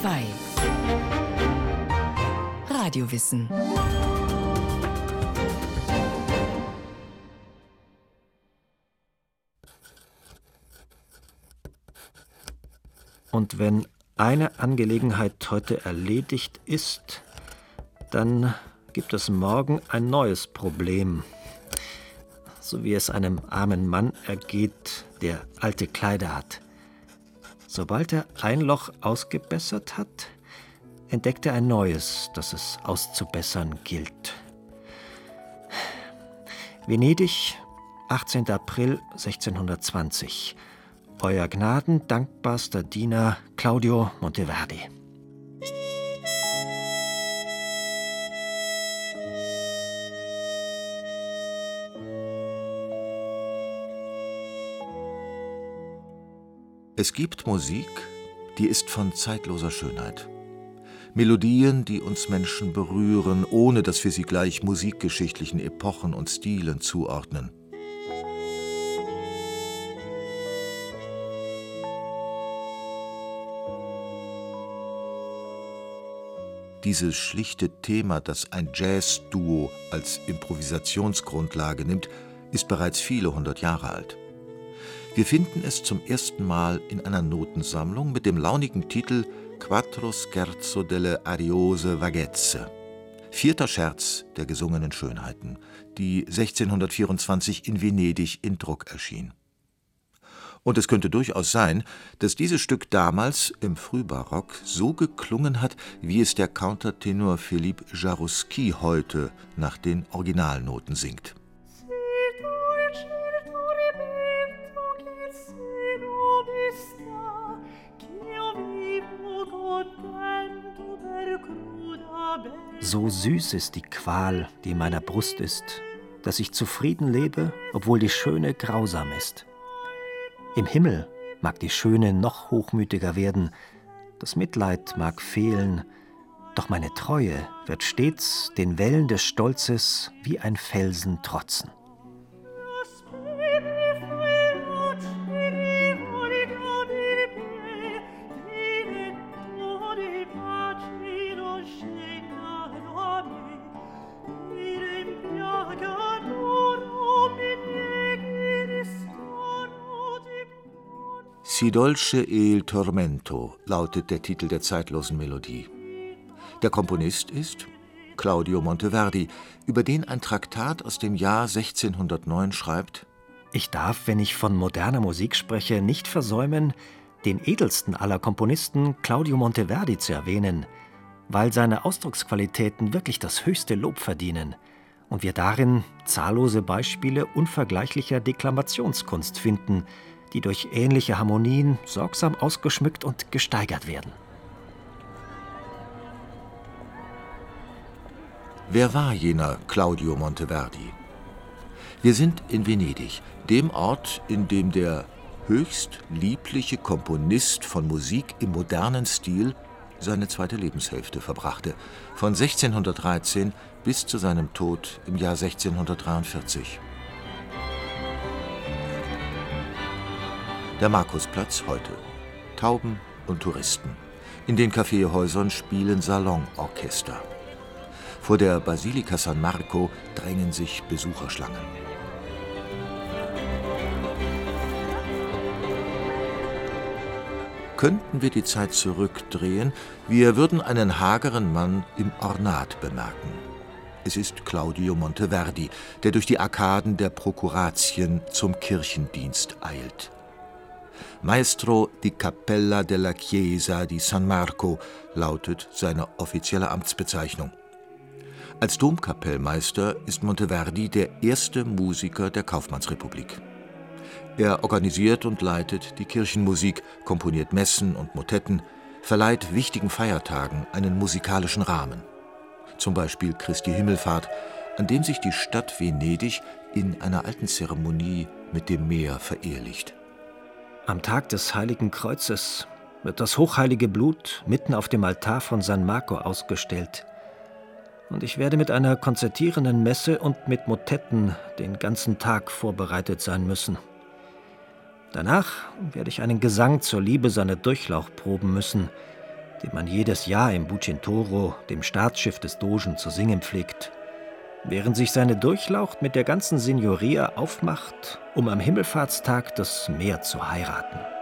2 Radiowissen. Und wenn eine Angelegenheit heute erledigt ist, dann gibt es morgen ein neues Problem, so wie es einem armen Mann ergeht, der alte Kleider hat. Sobald er ein Loch ausgebessert hat, entdeckt er ein neues, das es auszubessern gilt. Venedig, 18. April 1620. Euer Gnaden dankbarster Diener Claudio Monteverdi. Es gibt Musik, die ist von zeitloser Schönheit. Melodien, die uns Menschen berühren, ohne dass wir sie gleich musikgeschichtlichen Epochen und Stilen zuordnen. Dieses schlichte Thema, das ein Jazz-Duo als Improvisationsgrundlage nimmt, ist bereits viele hundert Jahre alt. Wir finden es zum ersten Mal in einer Notensammlung mit dem launigen Titel Quattro Scherzo delle Ariose Vaghezze. Vierter Scherz der gesungenen Schönheiten, die 1624 in Venedig in Druck erschien. Und es könnte durchaus sein, dass dieses Stück damals im Frühbarock so geklungen hat, wie es der Countertenor Philippe Jarouski heute nach den Originalnoten singt. So süß ist die Qual, die in meiner Brust ist, dass ich zufrieden lebe, obwohl die Schöne grausam ist. Im Himmel mag die Schöne noch hochmütiger werden, das Mitleid mag fehlen, doch meine Treue wird stets den Wellen des Stolzes wie ein Felsen trotzen. Si dolce il tormento lautet der Titel der zeitlosen Melodie. Der Komponist ist Claudio Monteverdi, über den ein Traktat aus dem Jahr 1609 schreibt: Ich darf, wenn ich von moderner Musik spreche, nicht versäumen, den edelsten aller Komponisten, Claudio Monteverdi, zu erwähnen, weil seine Ausdrucksqualitäten wirklich das höchste Lob verdienen und wir darin zahllose Beispiele unvergleichlicher Deklamationskunst finden, die durch ähnliche Harmonien sorgsam ausgeschmückt und gesteigert werden. Wer war jener Claudio Monteverdi? Wir sind in Venedig, dem Ort, in dem der höchst liebliche Komponist von Musik im modernen Stil seine zweite Lebenshälfte verbrachte, von 1613 bis zu seinem Tod im Jahr 1643. Der Markusplatz heute. Tauben und Touristen. In den Kaffeehäusern spielen Salonorchester. Vor der Basilika San Marco drängen sich Besucherschlangen. Könnten wir die Zeit zurückdrehen, wir würden einen hageren Mann im Ornat bemerken. Es ist Claudio Monteverdi, der durch die Arkaden der Prokuratien zum Kirchendienst eilt. Maestro di Cappella della Chiesa di San Marco lautet seine offizielle Amtsbezeichnung. Als Domkapellmeister ist Monteverdi der erste Musiker der Kaufmannsrepublik. Er organisiert und leitet die Kirchenmusik, komponiert Messen und Motetten, verleiht wichtigen Feiertagen einen musikalischen Rahmen. Zum Beispiel Christi Himmelfahrt, an dem sich die Stadt Venedig in einer alten Zeremonie mit dem Meer verehelicht. Am Tag des Heiligen Kreuzes wird das hochheilige Blut mitten auf dem Altar von San Marco ausgestellt. Und ich werde mit einer konzertierenden Messe und mit Motetten den ganzen Tag vorbereitet sein müssen. Danach werde ich einen Gesang zur Liebe seiner Durchlauch proben müssen, den man jedes Jahr im Bucintoro, dem Staatsschiff des Dogen, zu singen pflegt, während sich seine Durchlaucht mit der ganzen Signoria aufmacht, um am Himmelfahrtstag das Meer zu heiraten.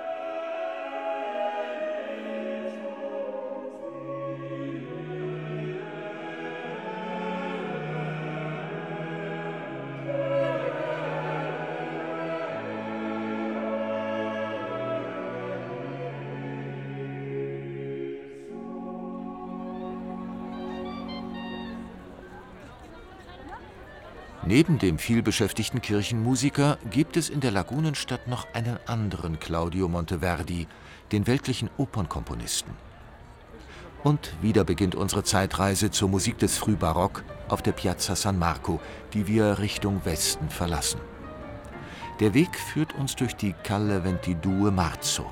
Neben dem vielbeschäftigten Kirchenmusiker gibt es in der Lagunenstadt noch einen anderen Claudio Monteverdi, den weltlichen Opernkomponisten. Und wieder beginnt unsere Zeitreise zur Musik des Frühbarock auf der Piazza San Marco, die wir Richtung Westen verlassen. Der Weg führt uns durch die Calle Ventidue Marzo.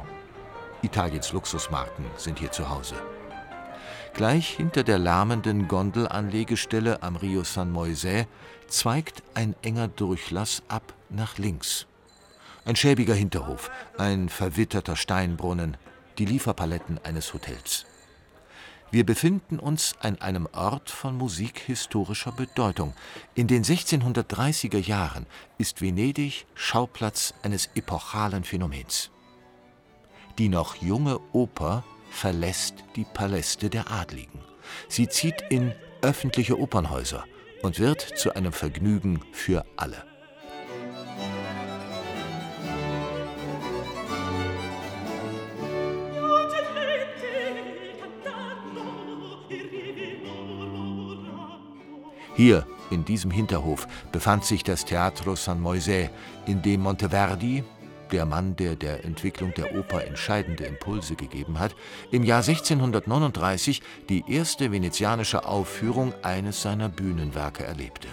Italiens Luxusmarken sind hier zu Hause. Gleich hinter der lärmenden Gondelanlegestelle am Rio San Moisè zweigt ein enger Durchlass ab nach links. Ein schäbiger Hinterhof, ein verwitterter Steinbrunnen, die Lieferpaletten eines Hotels. Wir befinden uns an einem Ort von musikhistorischer Bedeutung. In den 1630er Jahren ist Venedig Schauplatz eines epochalen Phänomens. Die noch junge Oper verlässt die Paläste der Adligen. Sie zieht in öffentliche Opernhäuser und wird zu einem Vergnügen für alle. Hier, in diesem Hinterhof, befand sich das Teatro San Moisè, in dem Monteverdi, der Mann, der der Entwicklung der Oper entscheidende Impulse gegeben hat, im Jahr 1639 die erste venezianische Aufführung eines seiner Bühnenwerke erlebte.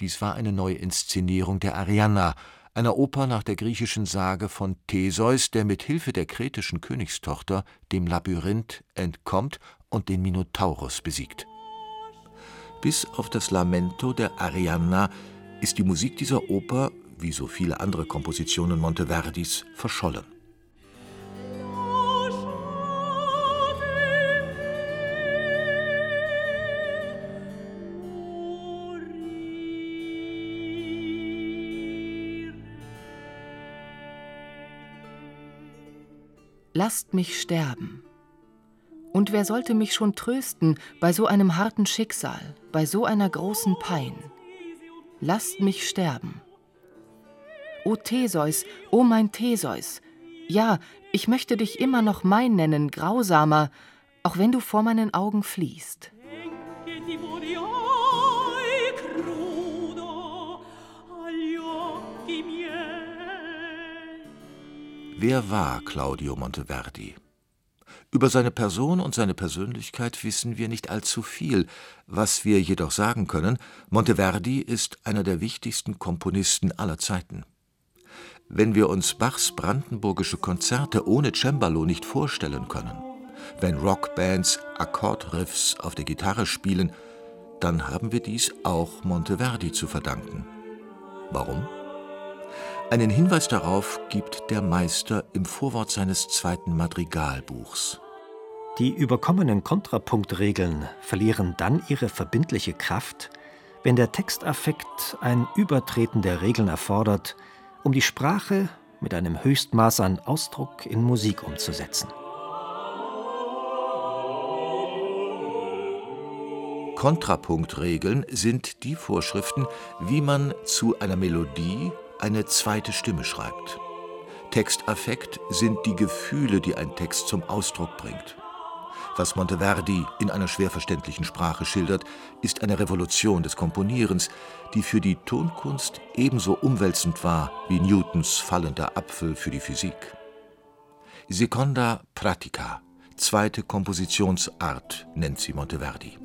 Dies war eine Neuinszenierung der Arianna, einer Oper nach der griechischen Sage von Theseus, der mit Hilfe der kretischen Königstochter dem Labyrinth entkommt und den Minotaurus besiegt. Bis auf das Lamento der Arianna ist die Musik dieser Oper wie so viele andere Kompositionen Monteverdis, verschollen. Lasst mich sterben. Und wer sollte mich schon trösten bei so einem harten Schicksal, bei so einer großen Pein? Lasst mich sterben. O Theseus, o mein Theseus, ja, ich möchte dich immer noch mein nennen, grausamer, auch wenn du vor meinen Augen fliehst. Wer war Claudio Monteverdi? Über seine Person und seine Persönlichkeit wissen wir nicht allzu viel. Was wir jedoch sagen können, Monteverdi ist einer der wichtigsten Komponisten aller Zeiten. Wenn wir uns Bachs brandenburgische Konzerte ohne Cembalo nicht vorstellen können, wenn Rockbands Akkordriffs auf der Gitarre spielen, dann haben wir dies auch Monteverdi zu verdanken. Warum? Einen Hinweis darauf gibt der Meister im Vorwort seines zweiten Madrigalbuchs. Die überkommenen Kontrapunktregeln verlieren dann ihre verbindliche Kraft, wenn der Textaffekt ein Übertreten der Regeln erfordert, um die Sprache mit einem Höchstmaß an Ausdruck in Musik umzusetzen. Kontrapunktregeln sind die Vorschriften, wie man zu einer Melodie eine zweite Stimme schreibt. Textaffekt sind die Gefühle, die ein Text zum Ausdruck bringt. Was Monteverdi in einer schwer verständlichen Sprache schildert, ist eine Revolution des Komponierens, die für die Tonkunst ebenso umwälzend war wie Newtons fallender Apfel für die Physik. Seconda Pratica, zweite Kompositionsart, nennt sie Monteverdi.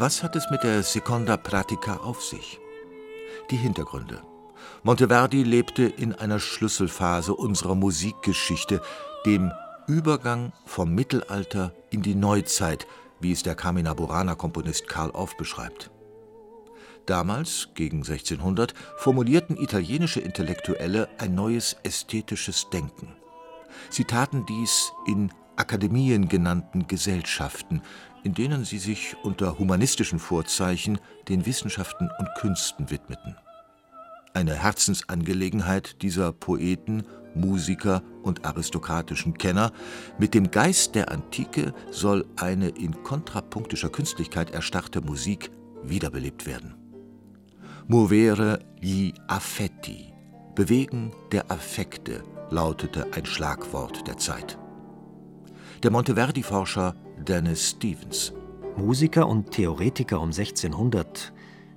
Was hat es mit der Seconda Pratica auf sich? Die Hintergründe. Monteverdi lebte in einer Schlüsselphase unserer Musikgeschichte, dem Übergang vom Mittelalter in die Neuzeit, wie es der Carmina Burana Komponist Karl Orff beschreibt. Damals, gegen 1600, formulierten italienische Intellektuelle ein neues ästhetisches Denken. Sie taten dies in Akademien genannten Gesellschaften, in denen sie sich unter humanistischen Vorzeichen den Wissenschaften und Künsten widmeten. Eine Herzensangelegenheit dieser Poeten, Musiker und aristokratischen Kenner, mit dem Geist der Antike soll eine in kontrapunktischer Künstlichkeit erstarrte Musik wiederbelebt werden. Movere gli affetti, Bewegen der Affekte, lautete ein Schlagwort der Zeit. Der Monteverdi-Forscher Dennis Stevens. Musiker und Theoretiker um 1600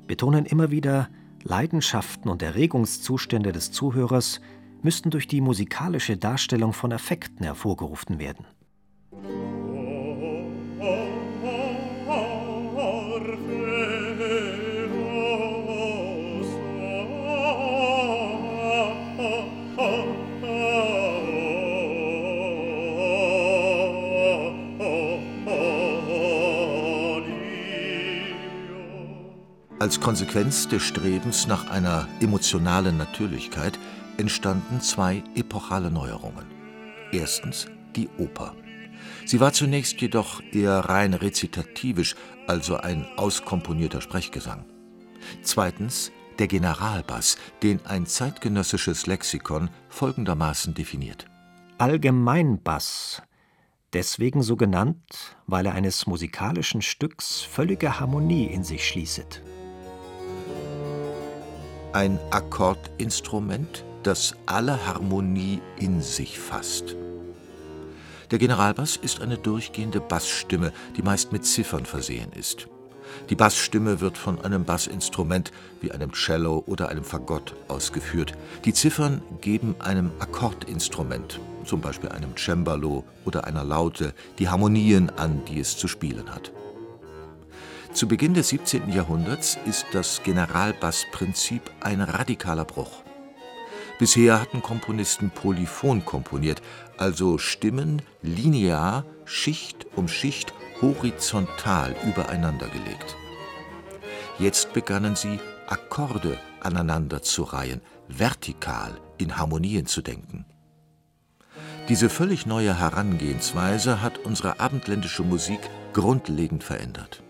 betonen immer wieder, Leidenschaften und Erregungszustände des Zuhörers müssten durch die musikalische Darstellung von Affekten hervorgerufen werden. Als Konsequenz des Strebens nach einer emotionalen Natürlichkeit entstanden zwei epochale Neuerungen. Erstens die Oper. Sie war zunächst jedoch eher rein rezitativisch, also ein auskomponierter Sprechgesang. Zweitens der Generalbass, den ein zeitgenössisches Lexikon folgendermaßen definiert. Allgemeinbass, deswegen so genannt, weil er eines musikalischen Stücks völlige Harmonie in sich schließet ein Akkordinstrument, das alle Harmonie in sich fasst. Der Generalbass ist eine durchgehende Bassstimme, die meist mit Ziffern versehen ist. Die Bassstimme wird von einem Bassinstrument wie einem Cello oder einem Fagott ausgeführt. Die Ziffern geben einem Akkordinstrument, zum Beispiel einem Cembalo oder einer Laute, die Harmonien an, die es zu spielen hat. Zu Beginn des 17. Jahrhunderts ist das Generalbassprinzip ein radikaler Bruch. Bisher hatten Komponisten polyphon komponiert, also Stimmen linear, Schicht um Schicht, horizontal übereinander gelegt. Jetzt begannen sie, Akkorde aneinander zu reihen, vertikal in Harmonien zu denken. Diese völlig neue Herangehensweise hat unsere abendländische Musik grundlegend verändert.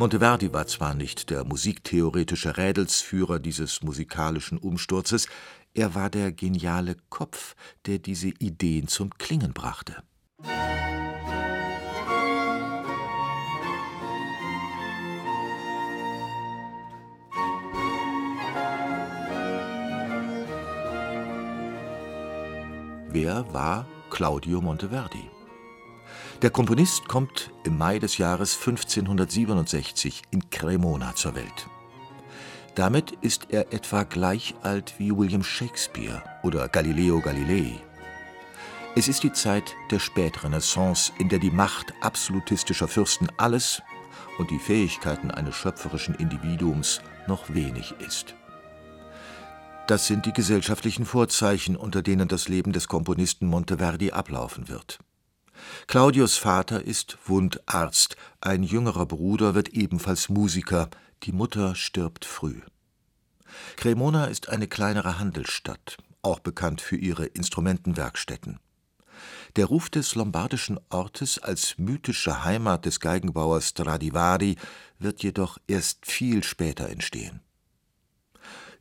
Monteverdi war zwar nicht der musiktheoretische Rädelsführer dieses musikalischen Umsturzes, er war der geniale Kopf, der diese Ideen zum Klingen brachte. Wer war Claudio Monteverdi? Der Komponist kommt im Mai des Jahres 1567 in Cremona zur Welt. Damit ist er etwa gleich alt wie William Shakespeare oder Galileo Galilei. Es ist die Zeit der Spätrenaissance, in der die Macht absolutistischer Fürsten alles und die Fähigkeiten eines schöpferischen Individuums noch wenig ist. Das sind die gesellschaftlichen Vorzeichen, unter denen das Leben des Komponisten Monteverdi ablaufen wird. Claudius Vater ist Wundarzt, ein jüngerer Bruder wird ebenfalls Musiker, die Mutter stirbt früh. Cremona ist eine kleinere Handelsstadt, auch bekannt für ihre Instrumentenwerkstätten. Der Ruf des lombardischen Ortes als mythische Heimat des Geigenbauers Stradivari wird jedoch erst viel später entstehen.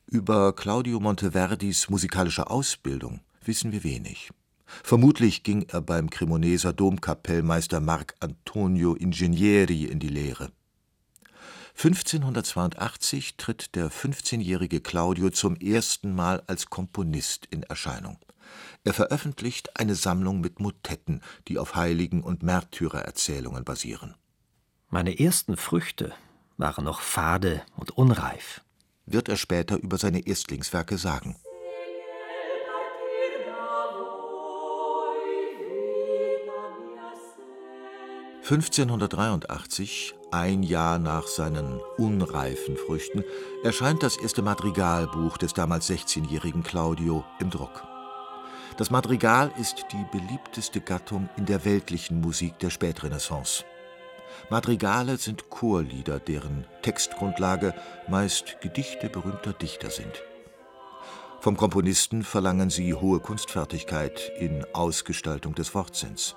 Über Claudio Monteverdis musikalische Ausbildung wissen wir wenig. Vermutlich ging er beim Cremoneser Domkapellmeister Marc Antonio Ingenieri in die Lehre. 1582 tritt der 15-jährige Claudio zum ersten Mal als Komponist in Erscheinung. Er veröffentlicht eine Sammlung mit Motetten, die auf Heiligen- und Märtyrererzählungen basieren. Meine ersten Früchte waren noch fade und unreif, wird er später über seine Erstlingswerke sagen. 1583, ein Jahr nach seinen unreifen Früchten, erscheint das erste Madrigalbuch des damals 16-jährigen Claudio im Druck. Das Madrigal ist die beliebteste Gattung in der weltlichen Musik der Spätrenaissance. Madrigale sind Chorlieder, deren Textgrundlage meist Gedichte berühmter Dichter sind. Vom Komponisten verlangen sie hohe Kunstfertigkeit in Ausgestaltung des Wortsinns.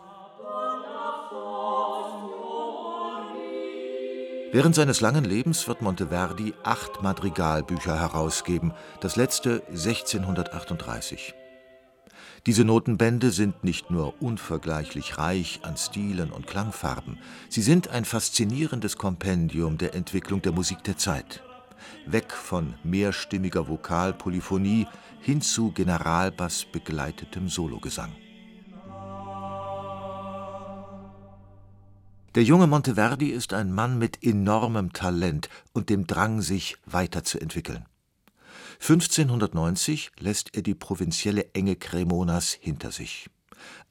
Während seines langen Lebens wird Monteverdi acht Madrigalbücher herausgeben, das letzte 1638. Diese Notenbände sind nicht nur unvergleichlich reich an Stilen und Klangfarben, sie sind ein faszinierendes Kompendium der Entwicklung der Musik der Zeit. Weg von mehrstimmiger Vokalpolyphonie hin zu Generalbass begleitetem Sologesang. Der junge Monteverdi ist ein Mann mit enormem Talent und dem Drang, sich weiterzuentwickeln. 1590 lässt er die provinzielle Enge Cremonas hinter sich.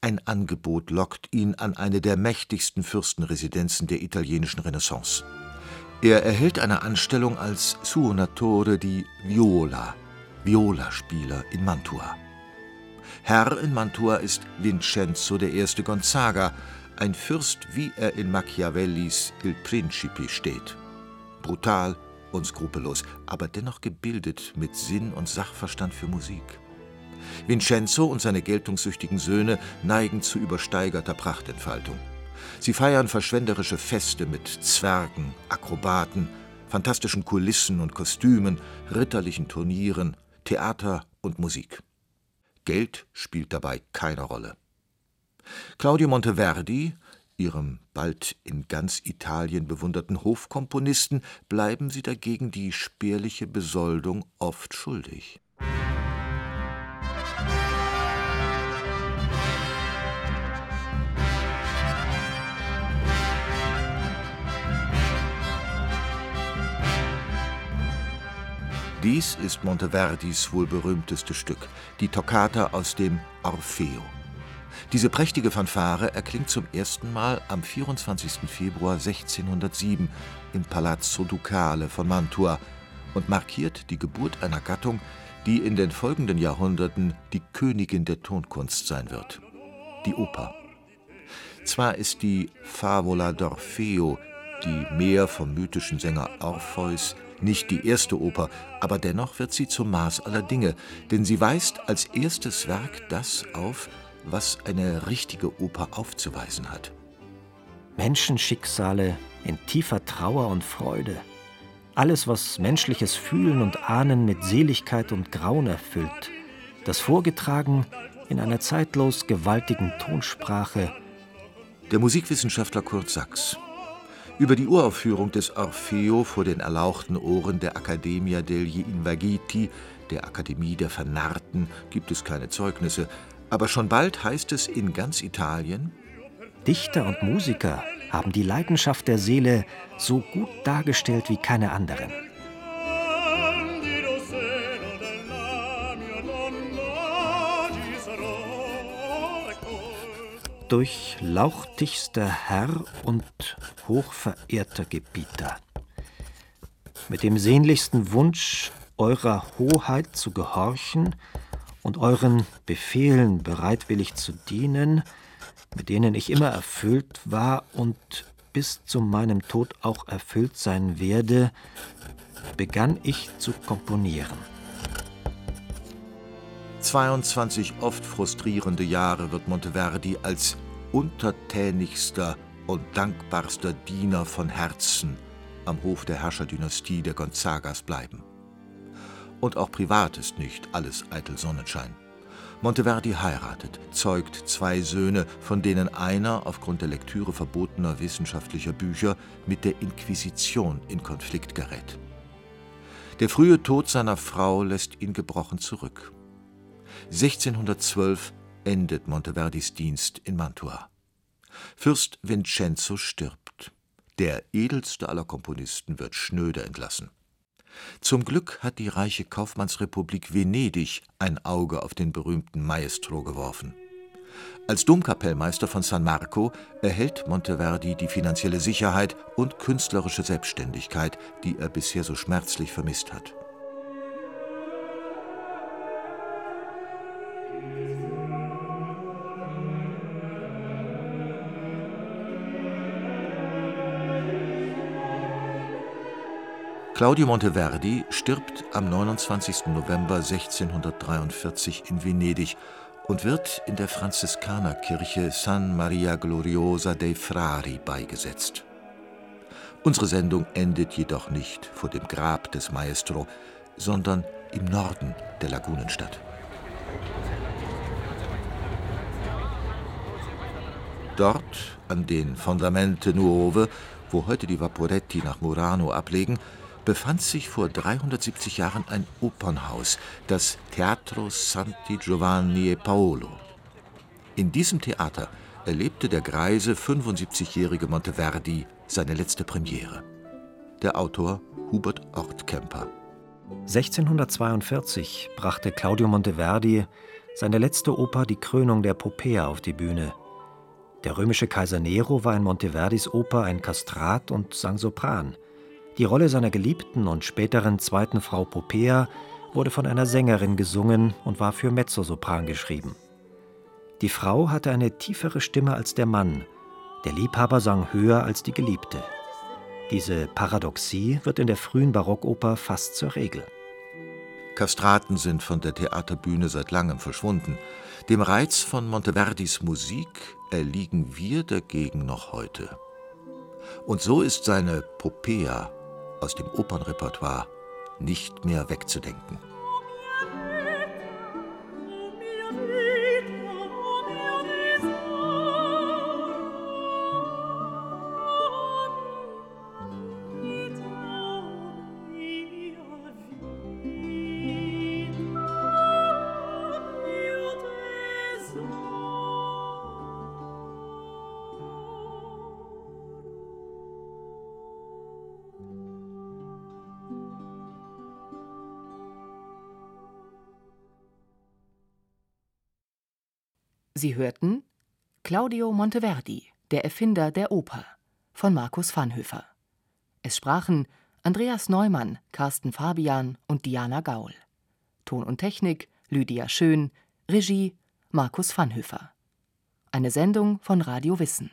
Ein Angebot lockt ihn an eine der mächtigsten Fürstenresidenzen der italienischen Renaissance. Er erhält eine Anstellung als Suonatore di Viola, Violaspieler in Mantua. Herr in Mantua ist Vincenzo I. Gonzaga, ein Fürst, wie er in Machiavellis Il Principe steht. Brutal und skrupellos, aber dennoch gebildet mit Sinn und Sachverstand für Musik. Vincenzo und seine geltungssüchtigen Söhne neigen zu übersteigerter Prachtentfaltung. Sie feiern verschwenderische Feste mit Zwergen, Akrobaten, fantastischen Kulissen und Kostümen, ritterlichen Turnieren, Theater und Musik. Geld spielt dabei keine Rolle. Claudio Monteverdi, ihrem bald in ganz Italien bewunderten Hofkomponisten, bleiben sie dagegen die spärliche Besoldung oft schuldig. Dies ist Monteverdis wohl berühmtestes Stück, die Toccata aus dem Orfeo. Diese prächtige Fanfare erklingt zum ersten Mal am 24. Februar 1607 im Palazzo Ducale von Mantua und markiert die Geburt einer Gattung, die in den folgenden Jahrhunderten die Königin der Tonkunst sein wird, die Oper. Zwar ist die Favola d'Orfeo, die mehr vom mythischen Sänger Orpheus, nicht die erste Oper, aber dennoch wird sie zum Maß aller Dinge, denn sie weist als erstes Werk das auf, was eine richtige Oper aufzuweisen hat. Menschenschicksale in tiefer Trauer und Freude. Alles, was menschliches Fühlen und Ahnen mit Seligkeit und Grauen erfüllt. Das vorgetragen in einer zeitlos gewaltigen Tonsprache. Der Musikwissenschaftler Kurt Sachs. Über die Uraufführung des Orfeo vor den erlauchten Ohren der Accademia degli Invagiti, der Akademie der Vernarrten, gibt es keine Zeugnisse, aber schon bald heißt es in ganz Italien, Dichter und Musiker haben die Leidenschaft der Seele so gut dargestellt wie keine anderen. Durchlauchtigster Herr und hochverehrter Gebieter, mit dem sehnlichsten Wunsch, eurer Hoheit zu gehorchen, und euren Befehlen bereitwillig zu dienen, mit denen ich immer erfüllt war und bis zu meinem Tod auch erfüllt sein werde, begann ich zu komponieren. 22 oft frustrierende Jahre wird Monteverdi als untertänigster und dankbarster Diener von Herzen am Hof der Herrscherdynastie der Gonzagas bleiben. Und auch privat ist nicht alles eitel Sonnenschein. Monteverdi heiratet, zeugt zwei Söhne, von denen einer aufgrund der Lektüre verbotener wissenschaftlicher Bücher mit der Inquisition in Konflikt gerät. Der frühe Tod seiner Frau lässt ihn gebrochen zurück. 1612 endet Monteverdis Dienst in Mantua. Fürst Vincenzo stirbt. Der edelste aller Komponisten wird schnöde entlassen. Zum Glück hat die reiche Kaufmannsrepublik Venedig ein Auge auf den berühmten Maestro geworfen. Als Domkapellmeister von San Marco erhält Monteverdi die finanzielle Sicherheit und künstlerische Selbstständigkeit, die er bisher so schmerzlich vermisst hat. Claudio Monteverdi stirbt am 29. November 1643 in Venedig und wird in der Franziskanerkirche San Maria Gloriosa dei Frari beigesetzt. Unsere Sendung endet jedoch nicht vor dem Grab des Maestro, sondern im Norden der Lagunenstadt. Dort, an den Fondamente Nuove, wo heute die Vaporetti nach Murano ablegen, befand sich vor 370 Jahren ein Opernhaus, das Teatro Santi Giovanni e Paolo. In diesem Theater erlebte der greise 75-jährige Monteverdi seine letzte Premiere. Der Autor Hubert Ortkemper. 1642 brachte Claudio Monteverdi seine letzte Oper Die Krönung der Popea auf die Bühne. Der römische Kaiser Nero war in Monteverdis Oper ein Kastrat und sang Sopran. Die Rolle seiner geliebten und späteren zweiten Frau Popea wurde von einer Sängerin gesungen und war für Mezzosopran geschrieben. Die Frau hatte eine tiefere Stimme als der Mann, der Liebhaber sang höher als die Geliebte. Diese Paradoxie wird in der frühen Barockoper fast zur Regel. Kastraten sind von der Theaterbühne seit langem verschwunden. Dem Reiz von Monteverdis Musik erliegen wir dagegen noch heute. Und so ist seine Popea aus dem Opernrepertoire nicht mehr wegzudenken. Sie hörten Claudio Monteverdi, der Erfinder der Oper von Markus Vanhöfer. Es sprachen Andreas Neumann, Carsten Fabian und Diana Gaul. Ton und Technik Lydia Schön, Regie Markus Vanhöfer. Eine Sendung von Radio Wissen.